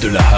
de la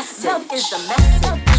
message. Love is the message.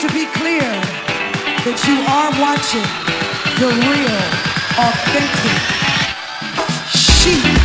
to be clear that you are watching the real, authentic sheep.